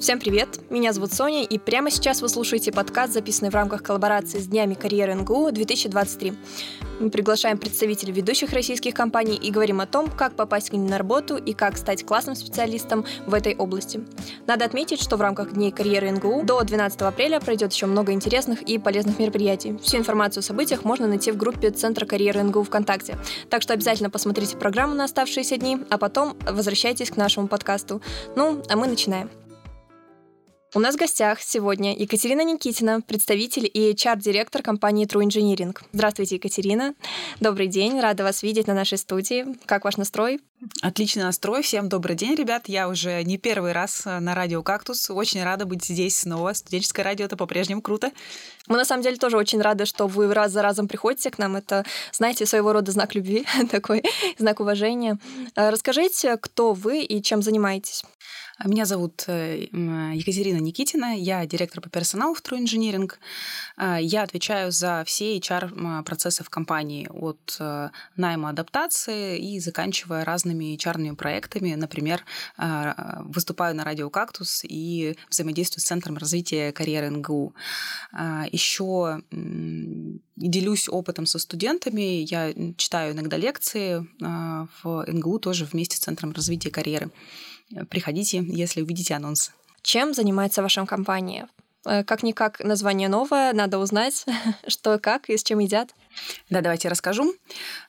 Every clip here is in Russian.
Всем привет, меня зовут Соня, и прямо сейчас вы слушаете подкаст, записанный в рамках коллаборации с Днями карьеры НГУ 2023. Мы приглашаем представителей ведущих российских компаний и говорим о том, как попасть к ним на работу и как стать классным специалистом в этой области. Надо отметить, что в рамках Дней карьеры НГУ до 12 апреля пройдет еще много интересных и полезных мероприятий. Всю информацию о событиях можно найти в группе Центра карьеры НГУ ВКонтакте. Так что обязательно посмотрите программу на оставшиеся дни, а потом возвращайтесь к нашему подкасту. Ну, а мы начинаем. У нас в гостях сегодня Екатерина Никитина, представитель и HR-директор компании True Engineering. Здравствуйте, Екатерина. Добрый день, рада вас видеть на нашей студии. Как ваш настрой? Отличный настрой. Всем добрый день, ребят. Я уже не первый раз на радио «Кактус». Очень рада быть здесь снова. Студенческое радио — это по-прежнему круто. Мы, на самом деле, тоже очень рады, что вы раз за разом приходите к нам. Это, знаете, своего рода знак любви, такой знак уважения. Расскажите, кто вы и чем занимаетесь? Меня зовут э, Екатерина Никитина, я директор по персоналу в True Engineering. А, я отвечаю за все HR-процессы в компании, от э, найма адаптации и заканчивая разными HR проектами. Например, а, выступаю на радио «Кактус» и взаимодействую с Центром развития карьеры НГУ. А, Еще делюсь опытом со студентами. Я читаю иногда лекции в НГУ тоже вместе с Центром развития карьеры. Приходите, если увидите анонс. Чем занимается ваша компания? Э, как-никак название новое, надо узнать, что как и с чем едят. Да, давайте расскажу.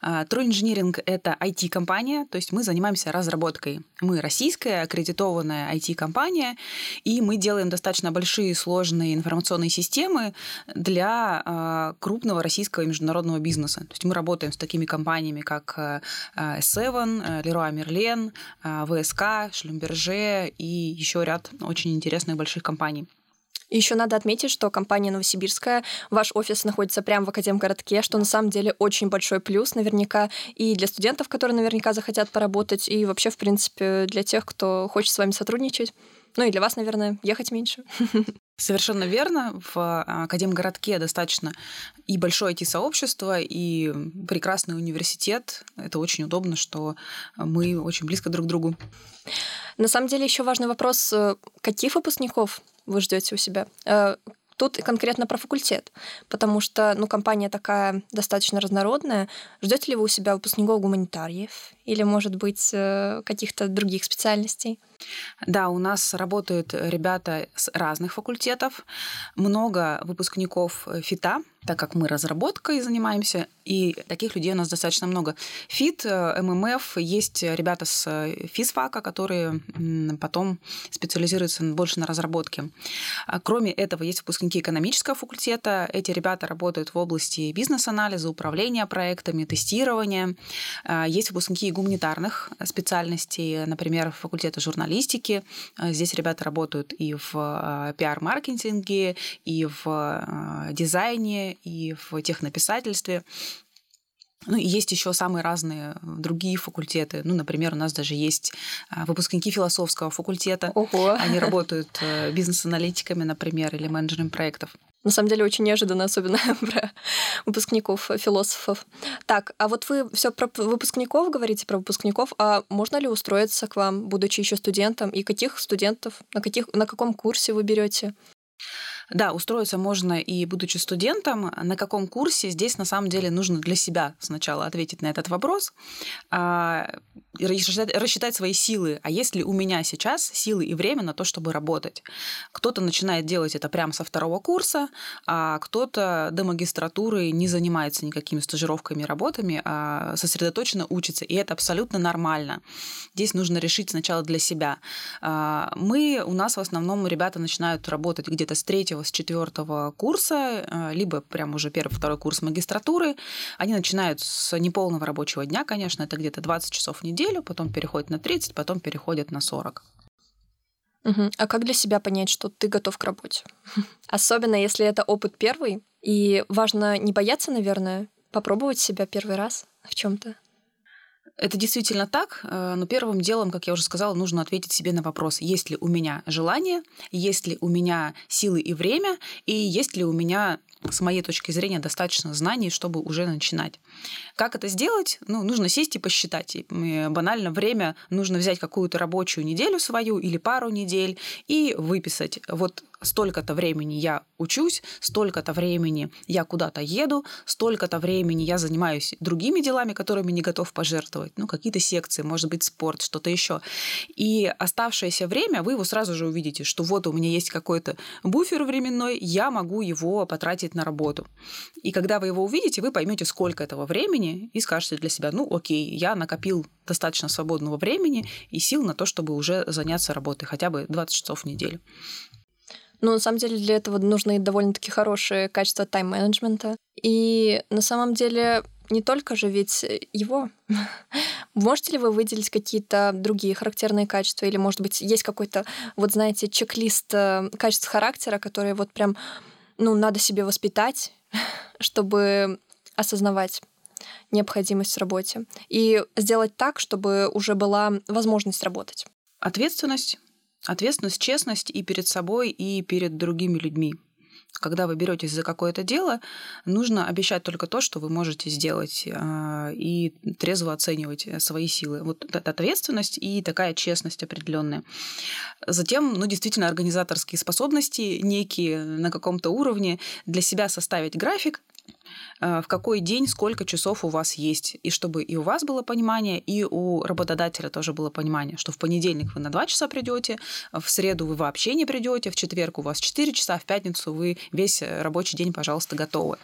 А, True Engineering — это IT-компания, то есть мы занимаемся разработкой. Мы российская аккредитованная IT-компания, и мы делаем достаточно большие сложные информационные системы для а, крупного российского и международного бизнеса. То есть мы работаем с такими компаниями, как а, S7, Leroy Merlin, ВСК, Шлюмберже и еще ряд очень интересных больших компаний. Еще надо отметить, что компания Новосибирская, ваш офис находится прямо в Академгородке, что на самом деле очень большой плюс наверняка и для студентов, которые наверняка захотят поработать, и вообще, в принципе, для тех, кто хочет с вами сотрудничать. Ну и для вас, наверное, ехать меньше. Совершенно верно. В Академгородке достаточно и большое IT-сообщество, и прекрасный университет. Это очень удобно, что мы очень близко друг к другу. На самом деле еще важный вопрос, э, каких выпускников вы ждете у себя? Э, тут конкретно про факультет, потому что ну, компания такая достаточно разнородная. Ждете ли вы у себя выпускников гуманитариев или, может быть, э, каких-то других специальностей? Да, у нас работают ребята с разных факультетов, много выпускников ФИТа, так как мы разработкой занимаемся, и таких людей у нас достаточно много. ФИТ, э, ММФ, есть ребята с э, физфака, которые потом специализируются больше на разработке. А кроме этого, есть выпускники экономического факультета. Эти ребята работают в области бизнес-анализа, управления проектами, тестирования. А, есть выпускники гуманитарных специальностей, например, факультета журналистики. А, здесь ребята работают и в пиар-маркетинге, и в дизайне, и в технописательстве. Ну, и есть еще самые разные другие факультеты. Ну, например, у нас даже есть выпускники философского факультета. Ого. Они работают э, бизнес-аналитиками, например, или менеджерами проектов. На самом деле очень неожиданно, особенно про выпускников, философов. Так, а вот вы все про выпускников говорите, про выпускников, а можно ли устроиться к вам, будучи еще студентом, и каких студентов, на, каких, на каком курсе вы берете? Да, устроиться можно и будучи студентом. На каком курсе здесь на самом деле нужно для себя сначала ответить на этот вопрос, а, рассчитать, свои силы. А есть ли у меня сейчас силы и время на то, чтобы работать? Кто-то начинает делать это прямо со второго курса, а кто-то до магистратуры не занимается никакими стажировками и работами, а сосредоточенно учится. И это абсолютно нормально. Здесь нужно решить сначала для себя. А, мы, у нас в основном ребята начинают работать где-то с третьего с четвертого курса, э, либо прям уже первый, второй курс магистратуры. Они начинают с неполного рабочего дня, конечно, это где-то 20 часов в неделю, потом переходят на 30, потом переходят на 40. Угу. А как для себя понять, что ты готов к работе? Особенно если это опыт первый, и важно не бояться, наверное, попробовать себя первый раз в чем-то. Это действительно так, э, но первым делом, как я уже сказала, нужно ответить себе на вопрос, есть ли у меня желание, есть ли у меня силы и время, и есть ли у меня с моей точки зрения, достаточно знаний, чтобы уже начинать. Как это сделать? Ну, нужно сесть и посчитать. И банально время нужно взять какую-то рабочую неделю свою или пару недель и выписать. Вот столько-то времени я учусь, столько-то времени я куда-то еду, столько-то времени я занимаюсь другими делами, которыми не готов пожертвовать. Ну, какие-то секции, может быть, спорт, что-то еще. И оставшееся время вы его сразу же увидите, что вот у меня есть какой-то буфер временной, я могу его потратить на работу. И когда вы его увидите, вы поймете, сколько этого времени, и скажете для себя, ну, окей, я накопил достаточно свободного времени и сил на то, чтобы уже заняться работой хотя бы 20 часов в неделю. Ну, на самом деле, для этого нужны довольно-таки хорошие качества тайм-менеджмента. И на самом деле не только же ведь его. Можете ли вы выделить какие-то другие характерные качества? Или, может быть, есть какой-то, вот знаете, чек-лист э, качеств характера, которые вот прям, ну, надо себе воспитать, чтобы осознавать необходимость в работе и сделать так, чтобы уже была возможность работать? Ответственность, Ответственность, честность и перед собой, и перед другими людьми. Когда вы беретесь за какое-то дело, нужно обещать только то, что вы можете сделать, а, и трезво оценивать свои силы. Вот эта ответственность и такая честность определенная. Затем, ну, действительно, организаторские способности некие на каком-то уровне для себя составить график, Э, в какой день сколько часов у вас есть. И чтобы и у вас было понимание, и у работодателя тоже было понимание, что в понедельник вы на 2 часа придете, в среду вы вообще не придете, в четверг у вас 4 часа, в пятницу вы весь рабочий день, пожалуйста, готовы.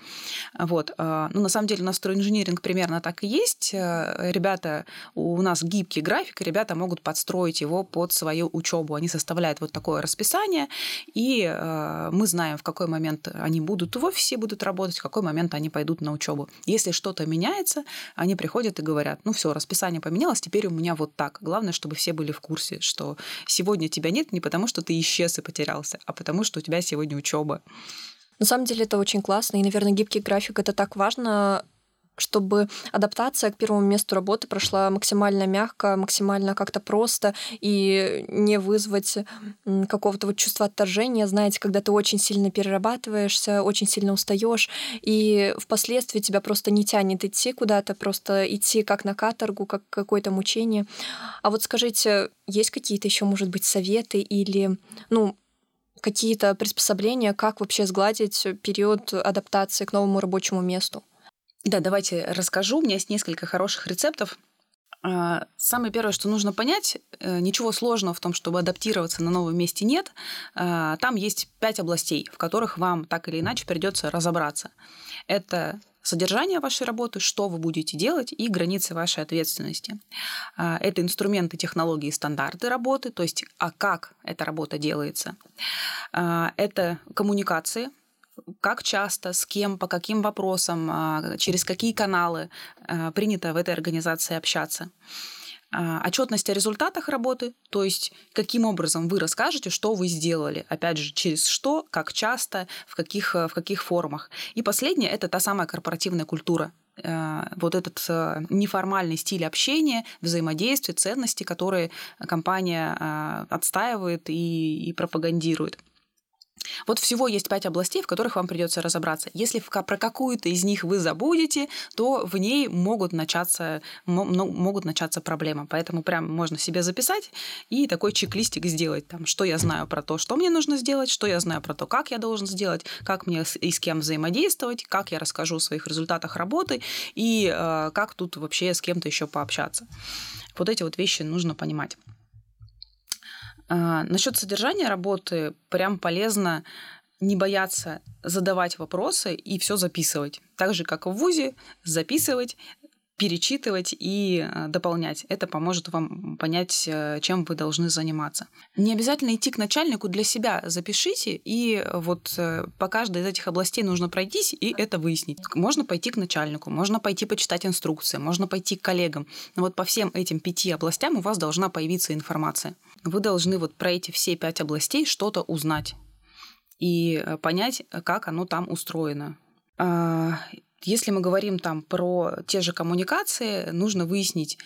Вот. Э, ну, на самом деле, у нас примерно так и есть. Э, ребята, у нас гибкий график, ребята могут подстроить его под свою учебу. Они составляют вот такое расписание, и мы знаем, в какой момент они будут в офисе, будут работать, в какой момент они пойдут пойдут на учебу. Если что-то меняется, они приходят и говорят, ну все, расписание поменялось, теперь у меня вот так. Главное, чтобы все были в курсе, что сегодня тебя нет не потому, что ты исчез и потерялся, а потому, что у тебя сегодня учеба. На самом деле это очень классно, и, наверное, гибкий график это так важно чтобы адаптация к первому месту работы прошла максимально мягко, максимально как-то просто и не вызвать какого-то вот чувства отторжения, знаете, когда ты очень сильно перерабатываешься, очень сильно устаешь, и впоследствии тебя просто не тянет идти куда-то, просто идти как на каторгу, как какое-то мучение. А вот скажите, есть какие-то еще, может быть, советы или, ну, какие-то приспособления, как вообще сгладить период адаптации к новому рабочему месту? Да, давайте расскажу. У меня есть несколько хороших рецептов. А, самое первое, что нужно понять, э, ничего сложного в том, чтобы адаптироваться на новом месте нет. А, там есть пять областей, в которых вам так или иначе придется разобраться. Это содержание вашей работы, что вы будете делать и границы вашей ответственности. А, это инструменты, технологии, стандарты работы, то есть а как эта работа делается. Это коммуникации, как часто, с кем, по каким вопросам, а, через какие каналы а, принято в этой организации общаться. А, отчетность о результатах работы, то есть каким образом вы расскажете, что вы сделали, опять же, через что, как часто, в каких, в каких формах. И последнее – это та самая корпоративная культура, вот этот неформальный стиль общения, взаимодействия, ценности, которые компания отстаивает и, и пропагандирует. Вот всего есть пять областей, в которых вам придется разобраться. Если про какую-то из них вы забудете, то в ней могут начаться, могут начаться проблемы. Поэтому прям можно себе записать и такой чек-листик сделать. Там, что я знаю про то, что мне нужно сделать, что я знаю про то, как я должен сделать, как мне и с кем взаимодействовать, как я расскажу о своих результатах работы и э, как тут вообще с кем-то еще пообщаться. Вот эти вот вещи нужно понимать. А, насчет содержания работы прям полезно не бояться задавать вопросы и все записывать. Так же, как в ВУЗе, записывать, перечитывать и э, дополнять. Это поможет вам понять, э, чем вы должны заниматься. Не обязательно идти к начальнику для себя. Запишите, и вот э, по каждой из этих областей нужно пройтись и это выяснить. Можно пойти к начальнику, можно пойти почитать инструкции, можно пойти к коллегам. Но вот по всем этим пяти областям у вас должна появиться информация. Вы должны вот про эти все пять областей что-то узнать и понять, как оно там устроено. А, Если мы говорим там про те же коммуникации, нужно выяснить,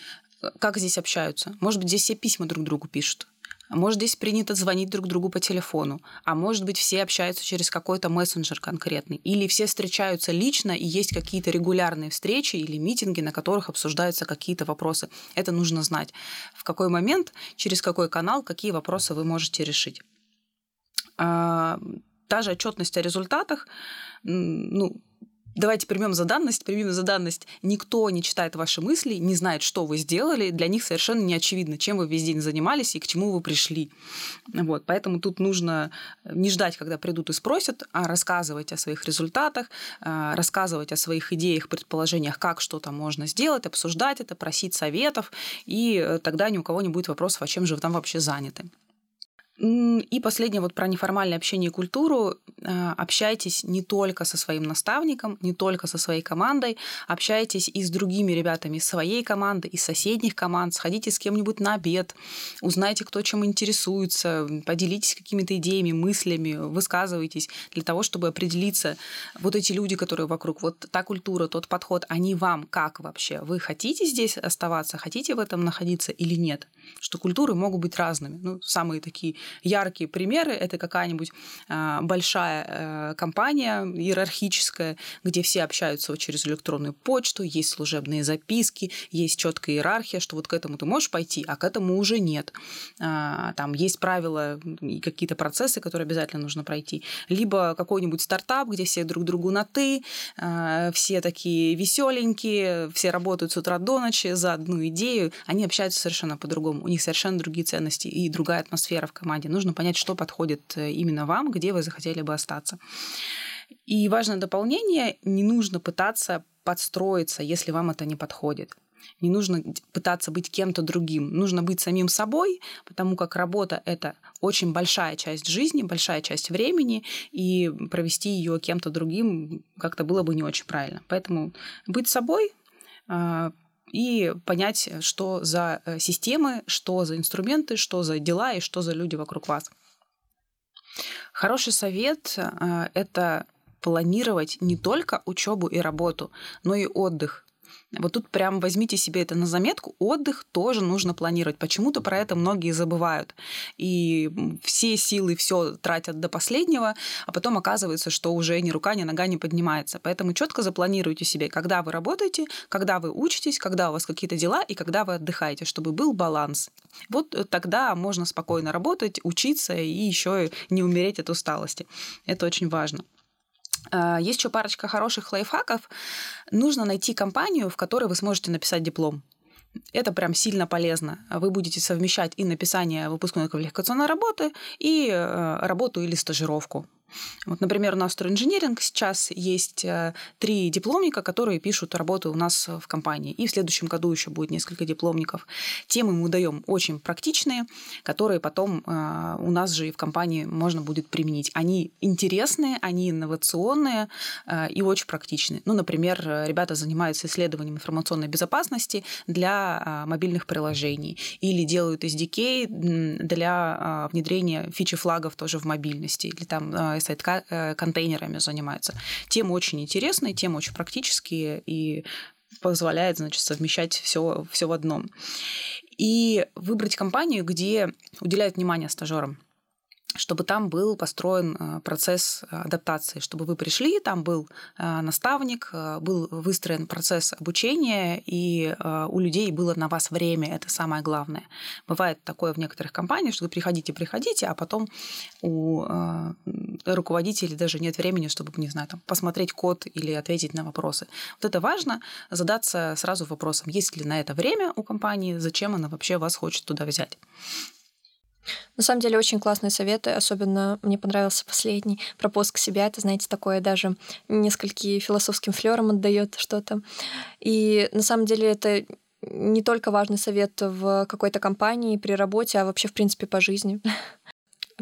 как здесь общаются. Может быть, здесь все письма друг другу пишут. Может, здесь принято звонить друг другу по телефону, а может быть, все общаются через какой-то мессенджер конкретный, или все встречаются лично, и есть какие-то регулярные встречи или митинги, на которых обсуждаются какие-то вопросы. Это нужно знать. В какой момент, через какой канал, какие вопросы вы можете решить. А, та же отчетность о результатах, ну, Давайте примем за данность, примем за данность. Никто не читает ваши мысли, не знает, что вы сделали. Для них совершенно не очевидно, чем вы весь день занимались и к чему вы пришли. Вот. Поэтому тут нужно не ждать, когда придут и спросят, а рассказывать о своих результатах, а, рассказывать о своих идеях, предположениях, как что-то можно сделать, обсуждать это, просить советов, и э, тогда ни у кого не будет вопросов, а чем же вы там вообще заняты. И последнее вот про неформальное общение и культуру. А, общайтесь не только со своим наставником, не только со своей командой, общайтесь и с другими ребятами своей команды, и соседних команд, сходите с кем-нибудь на обед, узнайте, кто чем интересуется, поделитесь какими-то идеями, мыслями, высказывайтесь для того, чтобы определиться, вот эти люди, которые вокруг, вот та культура, тот подход, они вам как вообще? Вы хотите здесь оставаться, хотите в этом находиться или нет? Что культуры могут быть разными. Ну, самые такие яркие примеры. Это какая-нибудь а, большая э, компания иерархическая, где все общаются через электронную почту, есть служебные записки, есть четкая иерархия, что вот к этому ты можешь пойти, а к этому уже нет. А, там есть правила и какие-то процессы, которые обязательно нужно пройти. Либо какой-нибудь стартап, где все друг другу на «ты», а, все такие веселенькие, все работают с утра до ночи за одну идею, они общаются совершенно по-другому, у них совершенно другие ценности и другая атмосфера в команде команде. Нужно понять, что подходит э, именно вам, где вы захотели бы остаться. И важное дополнение, не нужно пытаться подстроиться, если вам это не подходит. Не нужно пытаться быть кем-то другим. Нужно быть самим собой, потому как работа — это очень большая часть жизни, большая часть времени, и провести ее кем-то другим как-то было бы не очень правильно. Поэтому быть собой, а, и понять, что за э, системы, что за инструменты, что за дела и что за люди вокруг вас. Хороший совет э, — это планировать не только учебу и работу, но и отдых. Вот тут прям возьмите себе это на заметку. Отдых тоже нужно планировать. Почему-то про это многие забывают. И все силы все тратят до последнего, а потом оказывается, что уже ни рука, ни нога не поднимается. Поэтому четко запланируйте себе, когда вы работаете, когда вы учитесь, когда у вас какие-то дела и когда вы отдыхаете, чтобы был баланс. Вот тогда можно спокойно работать, учиться и еще не умереть от усталости. Это очень важно. А, есть еще парочка хороших лайфхаков. Нужно найти компанию, в которой вы сможете написать диплом. Это прям сильно полезно. Вы будете совмещать и написание выпускной квалификационной работы, и э, работу или стажировку. Вот, например, у нас инженеринг сейчас есть э, три дипломника, которые пишут работу у нас в компании. И в следующем году еще будет несколько дипломников. Темы мы даем очень практичные, которые потом э, у нас же и в компании можно будет применить. Они интересные, они инновационные э, и очень практичные. Ну, например, ребята занимаются исследованием информационной безопасности для мобильных приложений или делают SDK для внедрения фичи флагов тоже в мобильности или там сайт-контейнерами э, занимается. Темы очень интересные, темы очень практические и позволяет, значит, совмещать все, все в одном. И выбрать компанию, где уделяют внимание стажерам чтобы там был построен э, процесс адаптации, чтобы вы пришли, там был э, наставник, был выстроен процесс обучения, и у людей было на вас время, это самое главное. Бывает такое в некоторых компаниях, что вы приходите, приходите, а потом у руководителей даже нет времени, чтобы, не знаю, там, посмотреть код или ответить на вопросы. Вот это важно, задаться сразу вопросом, есть ли на это время у компании, зачем она вообще вас хочет туда взять. На самом деле очень классные советы, особенно мне понравился последний про поиск себя. Это, знаете, такое даже несколько философским флером отдает что-то. И на самом деле это не только важный совет в какой-то компании при работе, а вообще, в принципе, по жизни.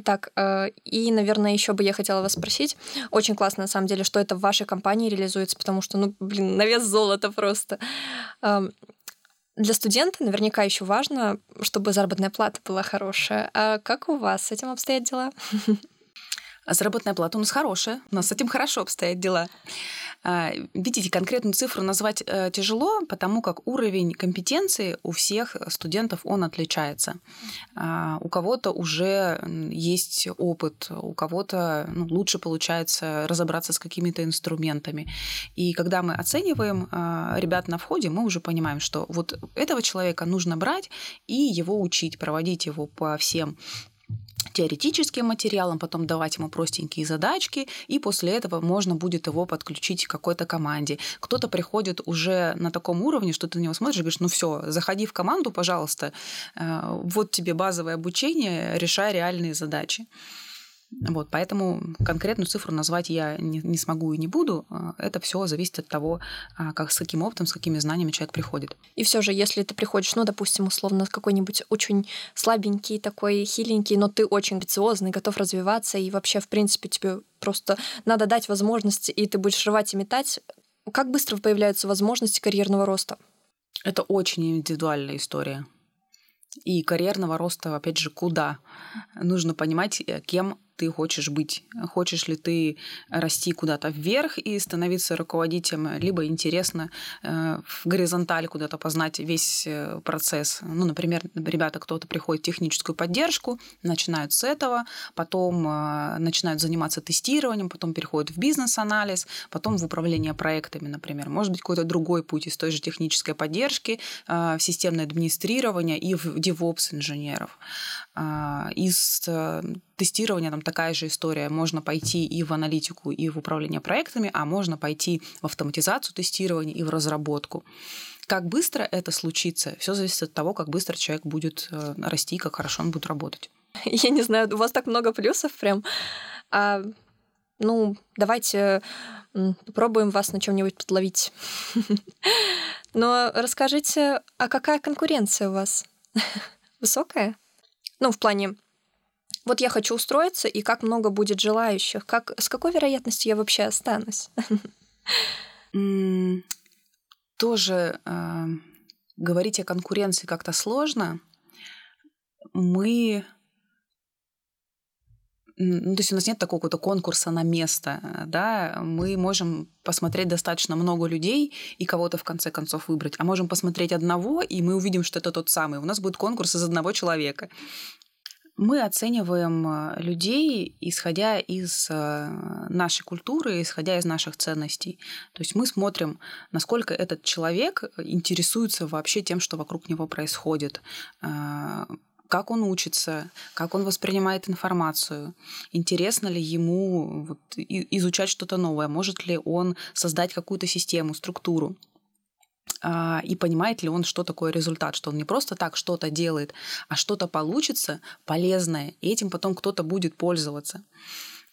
Так, э, и, наверное, еще бы я хотела вас спросить. Очень классно, на самом деле, что это в вашей компании реализуется, потому что, ну, блин, на вес золота просто. Для студента наверняка еще важно, чтобы заработная плата была хорошая. А как у вас с этим обстоят дела? Заработная плата у нас хорошая, у нас с этим хорошо обстоят дела. А, видите, конкретную цифру назвать э, тяжело, потому как уровень компетенции у всех студентов он отличается. А, у кого-то уже есть опыт, у кого-то ну, лучше получается разобраться с какими-то инструментами. И когда мы оцениваем а, ребят на входе, мы уже понимаем, что вот этого человека нужно брать и его учить, проводить его по всем теоретическим материалом, потом давать ему простенькие задачки, и после этого можно будет его подключить к какой-то команде. Кто-то приходит уже на таком уровне, что ты на него смотришь и говоришь, ну все, заходи в команду, пожалуйста, э, вот тебе базовое обучение, решай реальные задачи. Вот, поэтому конкретную цифру назвать я не, не смогу и не буду. А, это все зависит от того, а, как, с каким опытом, с какими знаниями человек приходит. И все же, если ты приходишь, ну, допустим, условно, какой-нибудь очень слабенький, такой хиленький, но ты очень амбициозный, готов развиваться, и вообще, в принципе, тебе просто надо дать возможность, и ты будешь рвать и метать, как быстро появляются возможности карьерного роста? Это очень индивидуальная история. И карьерного роста, опять же, куда? Нужно понимать, э, кем ты хочешь быть. Хочешь ли ты расти куда-то вверх и становиться руководителем, либо интересно э, в горизонтали куда-то познать весь э, процесс. Ну, например, ребята, кто-то приходит в техническую поддержку, начинают с этого, потом э, начинают заниматься тестированием, потом переходят в бизнес-анализ, потом в управление проектами, например. Может быть, какой-то другой путь из той же технической поддержки в системное администрирование и в DevOps инженеров. Из тестирования там такая же история. Можно пойти и в аналитику, и в управление проектами, а можно пойти в автоматизацию тестирования и в разработку. Как быстро это случится, все зависит от того, как быстро человек будет э, расти, как хорошо он будет работать. Я не знаю, у вас так много плюсов прям. А, ну, давайте попробуем вас на чем-нибудь подловить. Но расскажите, а какая конкуренция у вас? Высокая? Ну, в плане вот я хочу устроиться, и как много будет желающих, как, с какой вероятностью я вообще останусь? Тоже э, говорить о конкуренции как-то сложно. Мы ну, то есть у нас нет такого какого-то конкурса на место, да, мы можем посмотреть достаточно много людей и кого-то в конце концов выбрать, а можем посмотреть одного, и мы увидим, что это тот самый. У нас будет конкурс из одного человека. Мы оцениваем э, людей, исходя из э, нашей культуры, исходя из наших ценностей. То есть мы смотрим, насколько этот человек интересуется вообще тем, что вокруг него происходит, э, как он учится, как он воспринимает информацию, интересно ли ему вот, изучать что-то новое, может ли он создать какую-то систему, структуру. А, и понимает ли он, что такое результат, что он не просто так что-то делает, а что-то получится полезное, и этим потом кто-то будет пользоваться.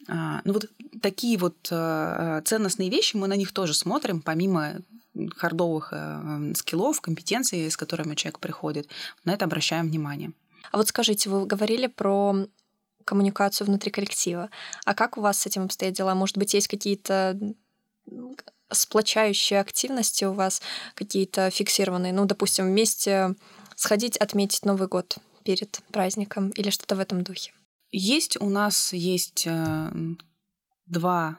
А, ну вот такие вот а, ценностные вещи, мы на них тоже смотрим, помимо хардовых скиллов, компетенций, с которыми человек приходит, на это обращаем внимание. А вот скажите, вы говорили про коммуникацию внутри коллектива. А как у вас с этим обстоят дела? Может быть, есть какие-то сплочающие активности у вас какие-то фиксированные? Ну, допустим, вместе сходить отметить Новый год перед праздником или что-то в этом духе? Есть у нас есть э, два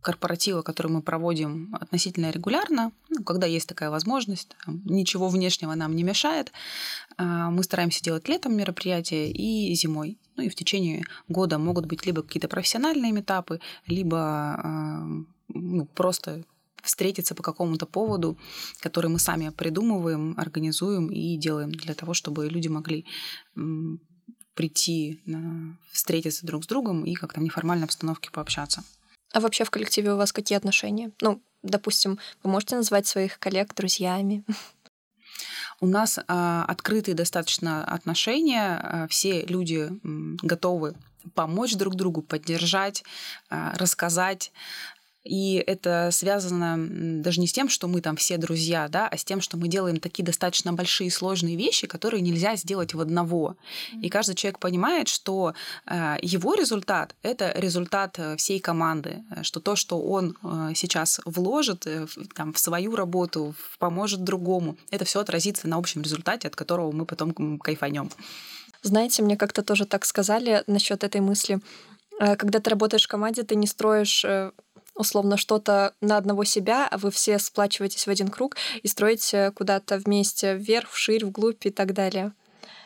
корпоратива, которые мы проводим относительно регулярно, ну, когда есть такая возможность, ничего внешнего нам не мешает. А, мы стараемся делать летом мероприятия и зимой. Ну и в течение года могут быть либо какие-то профессиональные этапы, либо ну, просто встретиться по какому-то поводу, который мы сами придумываем, организуем и делаем для того, чтобы люди могли прийти, встретиться друг с другом и как-то в неформальной обстановке пообщаться. А вообще в коллективе у вас какие отношения? Ну, допустим, вы можете назвать своих коллег друзьями? У нас а, открытые достаточно отношения, а, все люди готовы помочь друг другу, поддержать, а, рассказать. И это связано даже не с тем, что мы там все друзья, да, а с тем, что мы делаем такие достаточно большие сложные вещи, которые нельзя сделать в одного. И каждый человек понимает, что э, его результат — это результат э, всей команды, э, что то, что он э, сейчас вложит там, в свою работу, поможет другому, это все отразится на общем результате, от которого мы потом кайфанем. Знаете, мне как-то тоже так сказали насчет этой мысли когда ты работаешь в команде, ты не строишь условно что-то на одного себя, а вы все сплачиваетесь в один круг и строите куда-то вместе вверх, вширь, вглубь и так далее.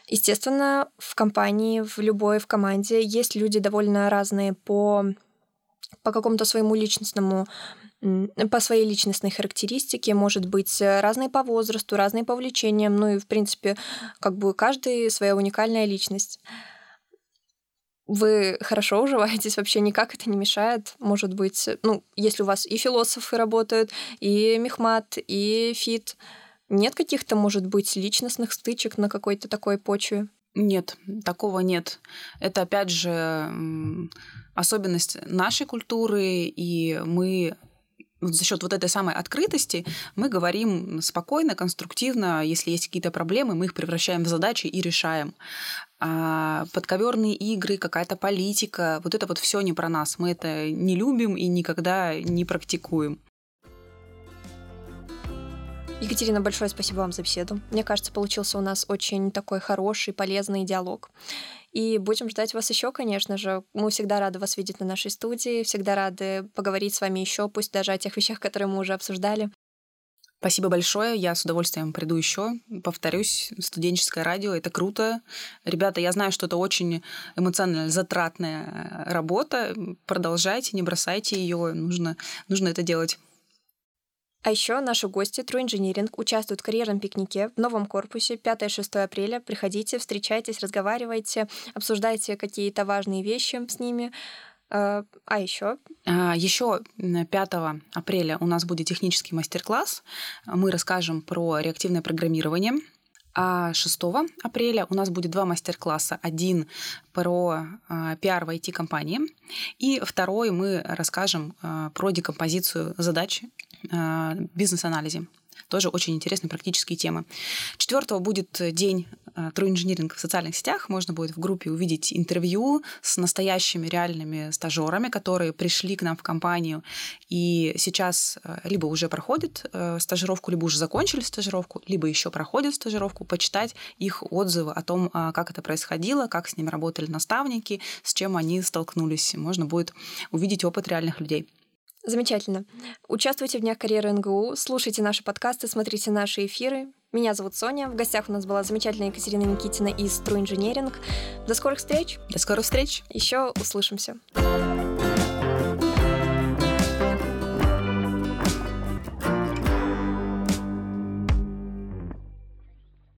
Естественно, в компании, в любой в команде есть люди довольно разные по, по какому-то своему личностному по своей личностной характеристике, может быть, разные по возрасту, разные по увлечениям, ну и, в принципе, как бы каждый своя уникальная личность. Вы хорошо уживаетесь, вообще никак это не мешает. Может быть, ну, если у вас и философы работают, и мехмат, и фит, нет каких-то, может быть, личностных стычек на какой-то такой почве? Нет, такого нет. Это, опять же, особенность нашей культуры, и мы за счет вот этой самой открытости мы говорим спокойно, конструктивно, если есть какие-то проблемы, мы их превращаем в задачи и решаем. А подковерные игры, какая-то политика, вот это вот все не про нас. Мы это не любим и никогда не практикуем. Екатерина, большое спасибо вам за беседу. Мне кажется, получился у нас очень такой хороший, полезный диалог. И будем ждать вас еще, конечно же. Мы всегда рады вас видеть на нашей студии, всегда рады поговорить с вами еще, пусть даже о тех вещах, которые мы уже обсуждали. Спасибо большое. Я с удовольствием приду еще. Повторюсь, студенческое радио это круто. Ребята, я знаю, что это очень эмоционально затратная работа. Продолжайте, не бросайте ее. Нужно, нужно это делать. А еще наши гости True Engineering участвуют в карьерном пикнике в новом корпусе 5-6 апреля. Приходите, встречайтесь, разговаривайте, обсуждайте какие-то важные вещи с ними. А, а еще? А, еще 5 апреля у нас будет технический мастер-класс. Мы расскажем про реактивное программирование. А 6 апреля у нас будет два мастер-класса. Один про э, пиар в IT-компании, и второй мы расскажем э, про декомпозицию задач бизнес-анализе. Тоже очень интересные практические темы. Четвертого будет день э, True Engineering в социальных сетях. Можно будет в группе увидеть интервью с настоящими реальными стажерами, которые пришли к нам в компанию и сейчас э, либо уже проходят э, стажировку, либо уже закончили стажировку, либо еще проходят стажировку, почитать их отзывы о том, как это происходило, как с ними работали наставники, с чем они столкнулись. Можно будет увидеть опыт реальных людей. Замечательно. Участвуйте в Днях карьеры НГУ, слушайте наши подкасты, смотрите наши эфиры. Меня зовут Соня. В гостях у нас была замечательная Екатерина Никитина из True Engineering. До скорых встреч. До скорых встреч. Еще услышимся.